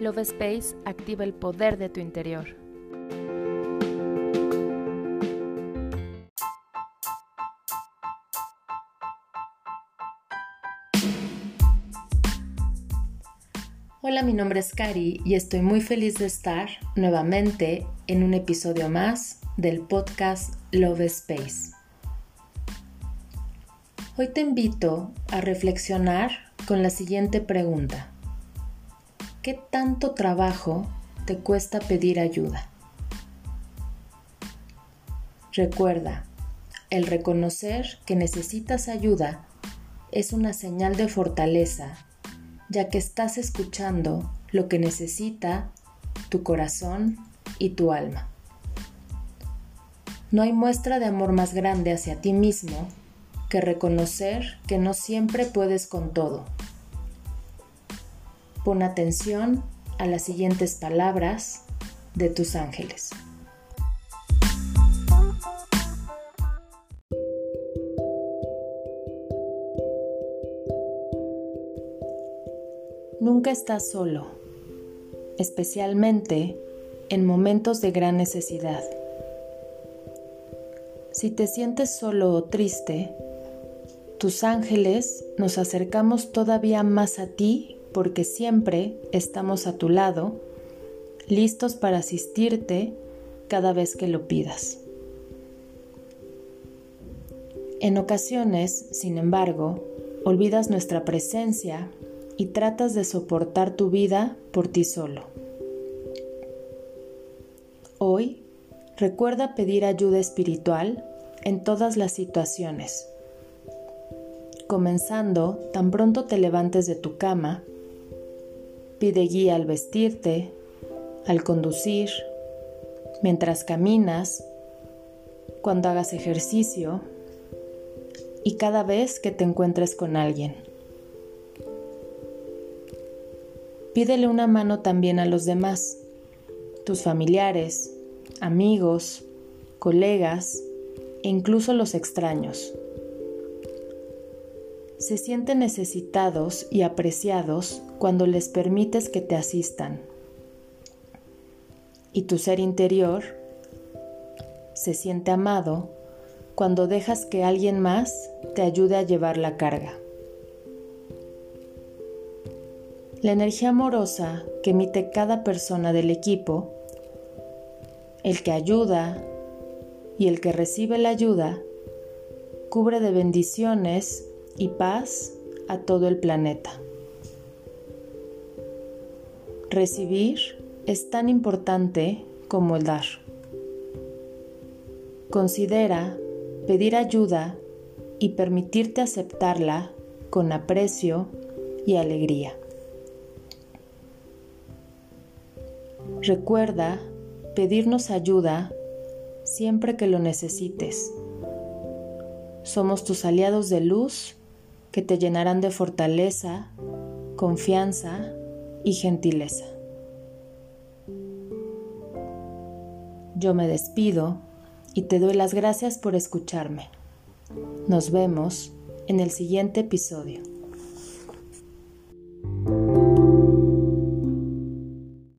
Love Space activa el poder de tu interior. Hola, mi nombre es Cari y estoy muy feliz de estar nuevamente en un episodio más del podcast Love Space. Hoy te invito a reflexionar con la siguiente pregunta. ¿Qué tanto trabajo te cuesta pedir ayuda? Recuerda, el reconocer que necesitas ayuda es una señal de fortaleza, ya que estás escuchando lo que necesita tu corazón y tu alma. No hay muestra de amor más grande hacia ti mismo que reconocer que no siempre puedes con todo Pon atención a las siguientes palabras de tus ángeles. Nunca estás solo, especialmente en momentos de gran necesidad. Si te sientes solo o triste, tus ángeles nos acercamos todavía más a ti porque siempre estamos a tu lado, listos para asistirte cada vez que lo pidas. En ocasiones, sin embargo, olvidas nuestra presencia y tratas de soportar tu vida por ti solo. Hoy, recuerda pedir ayuda espiritual en todas las situaciones, comenzando tan pronto te levantes de tu cama Pide guía al vestirte, al conducir, mientras caminas, cuando hagas ejercicio y cada vez que te encuentres con alguien. Pídele una mano también a los demás, tus familiares, amigos, colegas e incluso los extraños se sienten necesitados y apreciados cuando les permites que te asistan. Y tu ser interior se siente amado cuando dejas que alguien más te ayude a llevar la carga. La energía amorosa que emite cada persona del equipo, el que ayuda y el que recibe la ayuda, cubre de bendiciones y paz a todo el planeta. Recibir es tan importante como el dar. Considera pedir ayuda y permitirte aceptarla con aprecio y alegría. Recuerda pedirnos ayuda siempre que lo necesites. Somos tus aliados de luz que te llenarán de fortaleza, confianza y gentileza. Yo me despido y te doy las gracias por escucharme. Nos vemos en el siguiente episodio.